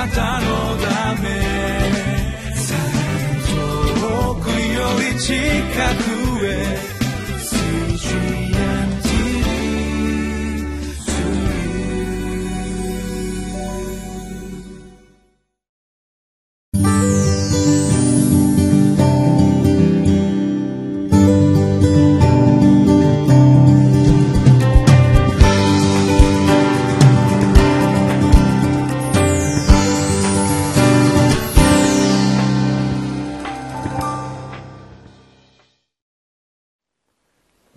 なたのため。遠くより近く。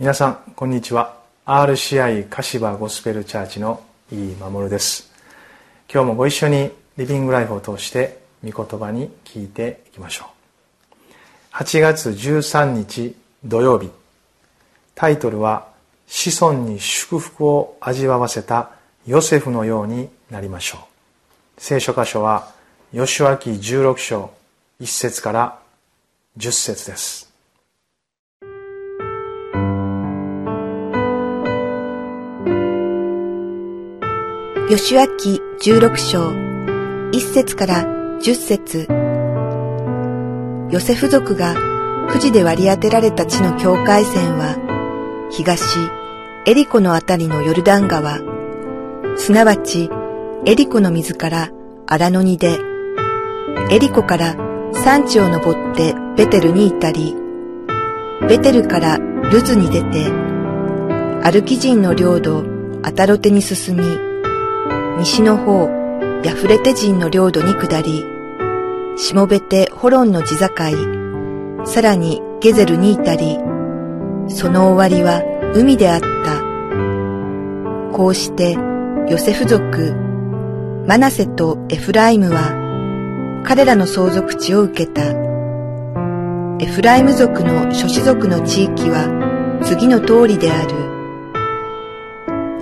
皆さんこんにちは。RCI 柏ゴスペルチャーチの井守です。今日もご一緒にリビングライフを通して御言葉に聞いていきましょう。8月13日土曜日。タイトルは「子孫に祝福を味わわせたヨセフのようになりましょう」聖書箇所は吉脇16章1節から10節です。吉脇十六章、一節から十節。ヨセフ族が富士で割り当てられた地の境界線は、東、エリコのあたりのヨルダン川、すなわち、エリコの水から荒野に出、エリコから山地を登ってベテルに至り、ベテルからルズに出て、アルキ人の領土アタロテに進み、西の方、ヤフレテ人の領土に下り、しもべてホロンの地境、さらにゲゼルに至り、その終わりは海であった。こうして、ヨセフ族、マナセとエフライムは、彼らの相続地を受けた。エフライム族の諸子族の地域は次の通りである。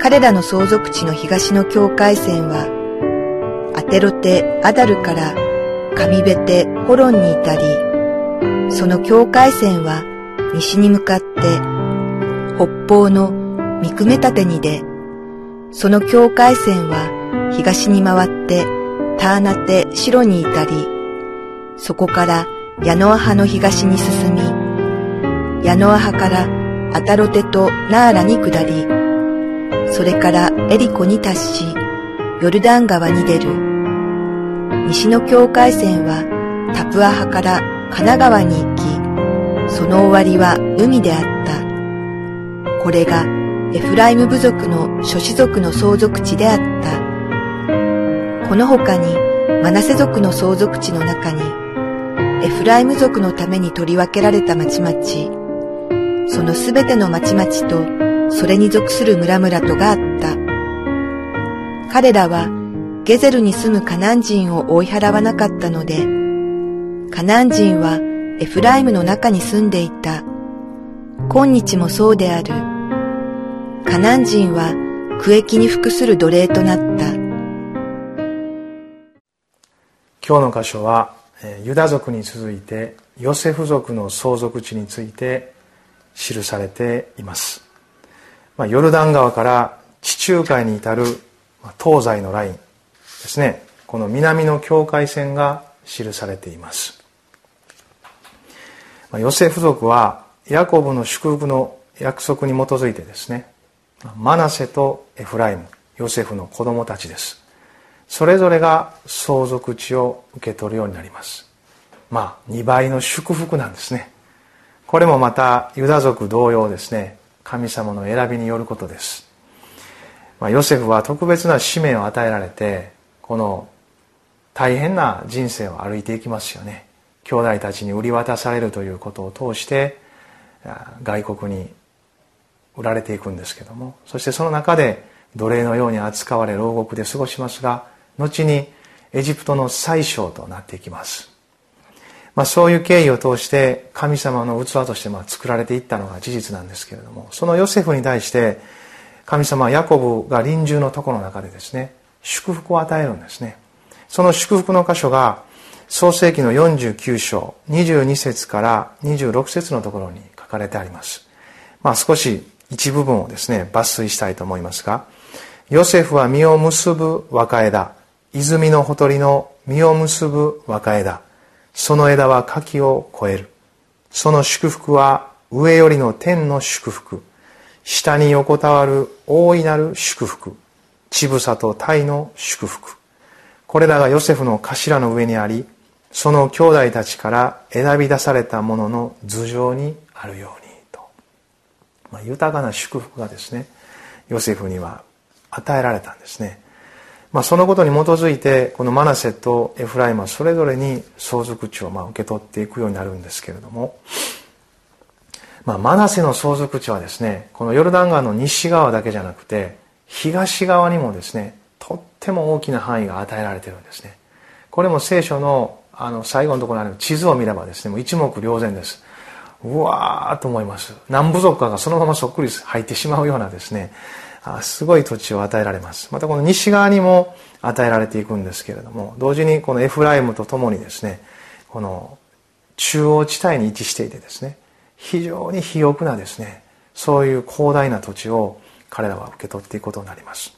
彼らの相続地の東の境界線は、アテロテ・アダルから上ベテ・ホロンに至り、その境界線は西に向かって北方の三組立てにで、その境界線は東に回ってターナテ・シロに至り、そこからヤノア派の東に進み、ヤノア派からアタロテとナーラに下り、それからエリコに達し、ヨルダン川に出る。西の境界線はタプア派から神奈川に行き、その終わりは海であった。これがエフライム部族の諸子族の相続地であった。この他にマナセ族の相続地の中に、エフライム族のために取り分けられた町々、そのすべての町々とそれに属する村々とがあった。彼らはゲゼルに住むカナン人を追い払わなかったので、カナン人はエフライムの中に住んでいた。今日もそうである。カナン人は区域に服する奴隷となった。今日の箇所はユダ族に続いてヨセフ族の相続地について記されていますまあ、ヨルダン川から地中海に至る東西のラインですね。この南の境界線が記されています、ま、ヨセフ族はヤコブの祝福の約束に基づいてですねマナセとエフライムヨセフの子供たちです。それぞれが相続地を受け取るようになります。まあ2倍の祝福なんですね。これもまたユダ族同様ですね。神様の選びによることです、まあ、ヨセフは特別な使命を与えられてこの大変な人生を歩いていきますよね。兄弟たちに売り渡されるということを通して外国に売られていくんですけども。そしてその中で奴隷のように扱われ牢獄で過ごしますが後にエジプトの宰相となっていきます。まあ、そういう経緯を通して神様の器としてまあ作られていったのが事実なんですけれどもそのヨセフに対して神様はヤコブが臨終のところの中でですね祝福を与えるんですね。その祝福の箇所が創世紀の49章22節から26節のところに書かれてあります。まあ少し一部分をですね抜粋したいと思いますがヨセフは実を結ぶ若枝泉のほとりの実を結ぶ若枝その枝は柿を越える。その祝福は上よりの天の祝福。下に横たわる大いなる祝福。乳房と鯛の祝福。これらがヨセフの頭の上にありその兄弟たちから選び出されたものの頭上にあるようにと、まあ、豊かな祝福がですねヨセフには与えられたんですね、まあ、そのことに基づいてこのマナセとエフライムはそれぞれに相続地をまあ受け取っていくようになるんですけれども、まあ、マナセの相続地はですねこのヨルダン川の西側だけじゃなくて東側にもですねとっても大きな範囲が与えられてるんですね。これも聖書のあの最後のところにある地図を見ればですねもう一目瞭然です。うわーと思います。何部族かがそのままそっくり入ってしまうようなですねすごい土地を与えられます。またこの西側にも与えられていくんですけれども同時にこのエフライムとともにですねこの中央地帯に位置していてですね非常に肥沃なですねそういう広大な土地を彼らは受け取っていくことになります。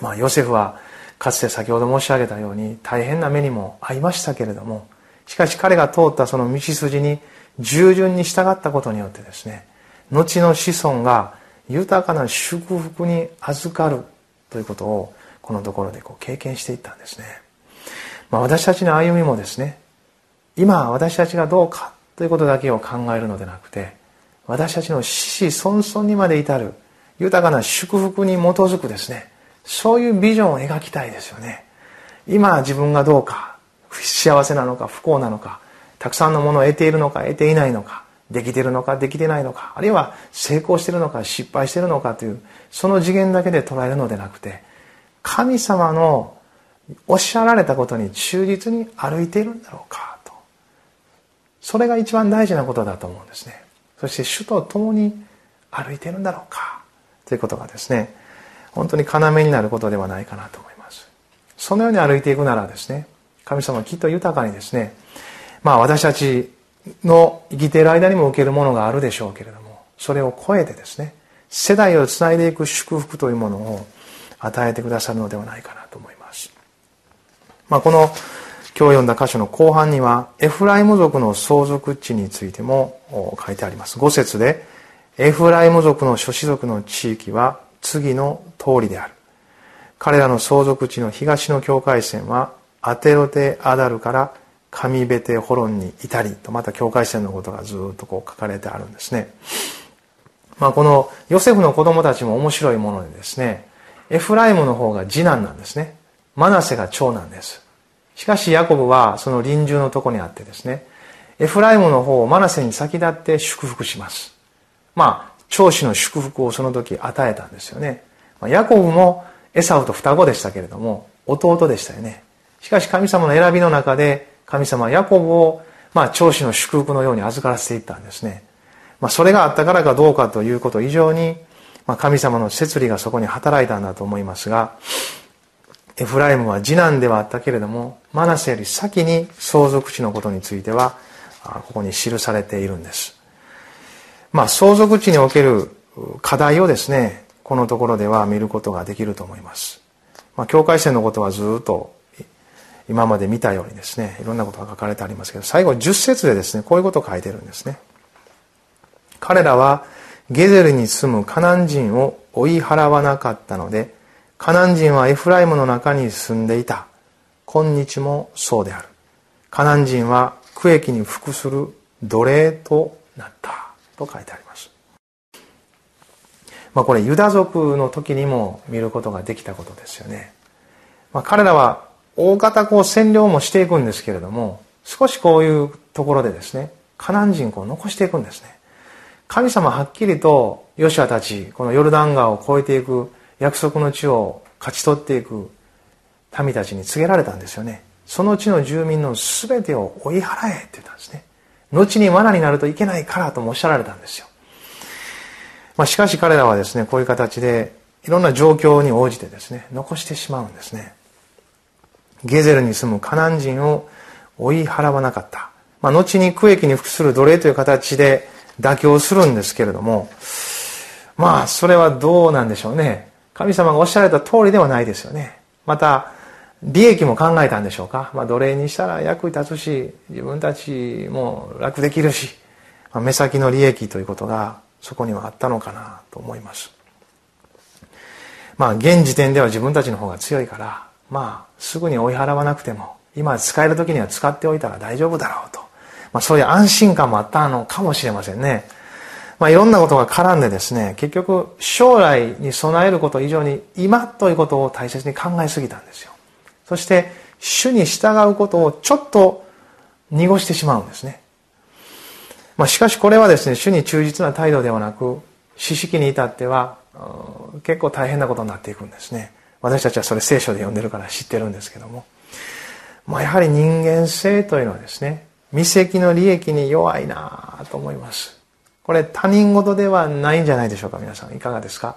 まあヨセフはかつて先ほど申し上げたように大変な目にも遭いましたけれどもしかし彼が通ったその道筋に従順に従ったことによってですね後の子孫が豊かな祝福に預かるということをこのところでこう経験していったんですね、まあ、私たちの歩みもですね今私たちがどうかということだけを考えるのでなくて私たちの死死孫々にまで至る豊かな祝福に基づくですねそういうビジョンを描きたいですよね。今自分がどうか幸せなのか不幸なのかたくさんのものを得ているのか得ていないのかできてるのかできてないのかあるいは成功してるのか失敗してるのかというその次元だけで捉えるのでなくて神様のおっしゃられたことに忠実に歩いているんだろうかと。それが一番大事なことだと思うんですね。そして主と共に歩いているんだろうか。ということがですね本当に要になることではないかなと思います。そのように歩いていくならですね神様はきっと豊かにですねまあ私たちの生きている間にも受けるものがあるでしょうけれどもそれを超えてですね世代をつないでいく祝福というものを与えてくださるのではないかなと思います、まあ、この今日読んだ箇所の後半にはエフライム族の相続地についても書いてあります。5節でエフライム族の諸子族の地域は次の通りである。彼らの相続地の東の境界線はアテロテアダルから神ベテホロンに至りとまた境界線のことがずっとこう書かれてあるんですね。まあ、このヨセフの子供たちも面白いものでですね、エフライムの方が次男なんですね。マナセが長男です。しかしヤコブはその臨終のとこにあってですね、エフライムの方をマナセに先立って祝福します。まあ、長子の祝福をその時与えたんですよね。ヤコブもエサウと双子でしたけれども、弟でしたよね。しかし神様の選びの中で神様はヤコブを、まあ、長子の祝福のように預からせていったんですね。まあ、それがあったからかどうかということ以上に、まあ、神様の摂理がそこに働いたんだと思いますが、エフライムは次男ではあったけれども、マナセより先に相続地のことについては、ここに記されているんです。まあ、相続地における課題をですね、このところでは見ることができると思います。まあ、境界線のことはずっと今まで見たようにですねいろんなことが書かれてありますけど最後10節でですねこういうことを書いてるんですね。彼らはゲゼルに住むカナン人を追い払わなかったのでカナン人はエフライムの中に住んでいた。今日もそうである。カナン人は区域に服する奴隷となった。と書いてあります。まあこれユダ族の時にも見ることができたことですよね、まあ、彼らは大方こう占領もしていくんですけれども少しこういうところでですねカナン人を残していくんですね。神様はっきりとヨシアたちこのヨルダン川を越えていく約束の地を勝ち取っていく民たちに告げられたんですよね。その地の住民の全てを追い払えって言ったんですね。後に罠になるといけないからともおっしゃられたんですよ、まあ、しかし彼らはですねこういう形でいろんな状況に応じてですね残してしまうんですね。ゲゼルに住むカナン人を追い払わなかった。まあ、後に区域に服する奴隷という形で妥協するんですけれども、まあ、それはどうなんでしょうね。神様がおっしゃられた通りではないですよね。また、利益も考えたんでしょうか、まあ、奴隷にしたら役に立つし自分たちも楽できるし、まあ、目先の利益ということがそこにはあったのかなと思いますまあ現時点では自分たちの方が強いからまあすぐに追い払わなくても今使える時には使っておいたら大丈夫だろうと、まあ、そういう安心感もあったのかもしれませんね。まあ、いろんなことが絡んでですね結局将来に備えること以上に今ということを大切に考えすぎたんですよ。そして主に従うことをちょっと濁してしまうんですね、まあ、しかしこれはですね主に忠実な態度ではなく知識に至っては結構大変なことになっていくんですね。私たちはそれ聖書で読んでるから知ってるんですけども、まあ、やはり人間性というのはですね未石の利益に弱いなと思います。これ他人事ではないんじゃないでしょうか皆さん。いかがですか、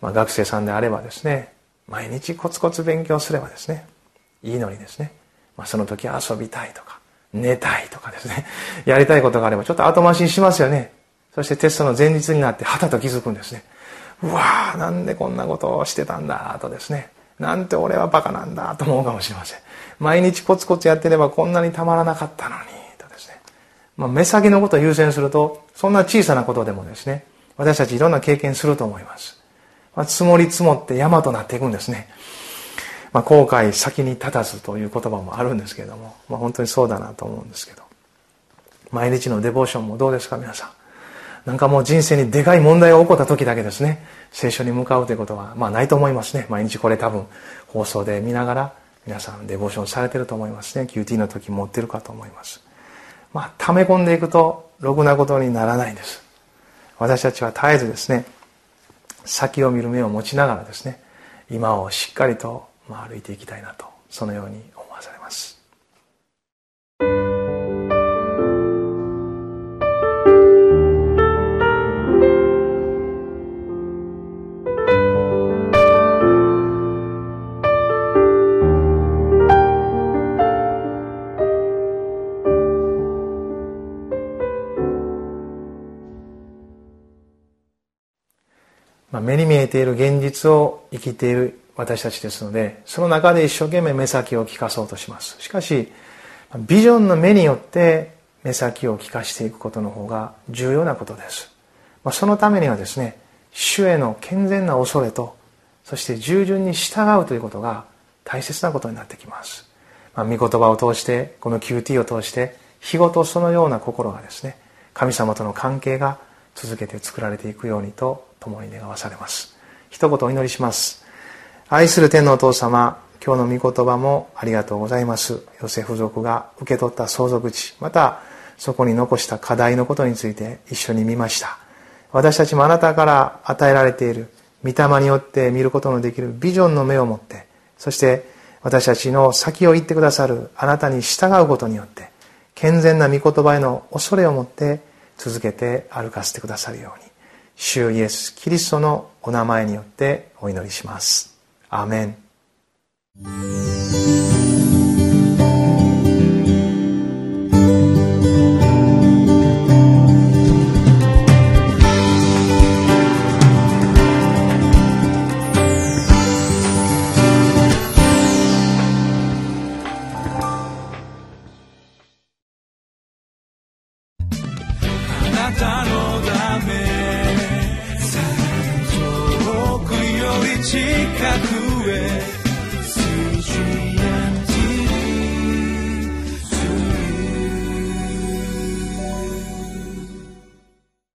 まあ、学生さんであればですね毎日コツコツ勉強すればですねいいのにですね、まあ、その時遊びたいとか寝たいとかですねやりたいことがあればちょっと後回しにしますよね。そしてテストの前日になってはたと気づくんですね。うわーなんでこんなことをしてたんだとですね。なんて俺はバカなんだと思うかもしれません。毎日コツコツやってればこんなにたまらなかったのにとですね、まあ、目先のことを優先するとそんな小さなことでもですね私たちいろんな経験すると思います、まあ、積もり積もって山となっていくんですね。まあ、後悔先に立たずという言葉もあるんですけれども、まあ、本当にそうだなと思うんですけど。毎日のデボーションもどうですか皆さん？なんかもう人生にでかい問題が起こった時だけですね、聖書に向かうということは、まあないと思いますね。毎日これ多分放送で見ながら皆さんデボーションされてると思いますね。QT の時持ってるかと思います。まあ溜め込んでいくとろくなことにならないんです。私たちは絶えずですね、先を見る目を持ちながらですね、今をしっかりと歩いていきたいなと、そのように思わされます。まあ、目に見えている現実を生きている私たちですのでその中で一生懸命目先を利かそうとします。しかしビジョンの目によって目先を利かしていくことの方が重要なことです、まあ、そのためにはですね主への健全な恐れとそして従順に従うということが大切なことになってきます、まあ、御言葉を通してこの QT を通して日ごとそのような心がですね神様との関係が続けて作られていくようにと共に願わされます。一言お祈りします。愛する天のお父様今日の御言葉もありがとうございます。ヨセフ族が受け取った相続地またそこに残した課題のことについて一緒に見ました。私たちもあなたから与えられている御霊によって見ることのできるビジョンの目を持ってそして私たちの先を言ってくださるあなたに従うことによって健全な御言葉への恐れを持って続けて歩かせてくださるように。主イエス・キリストのお名前によってお祈りします。アメン。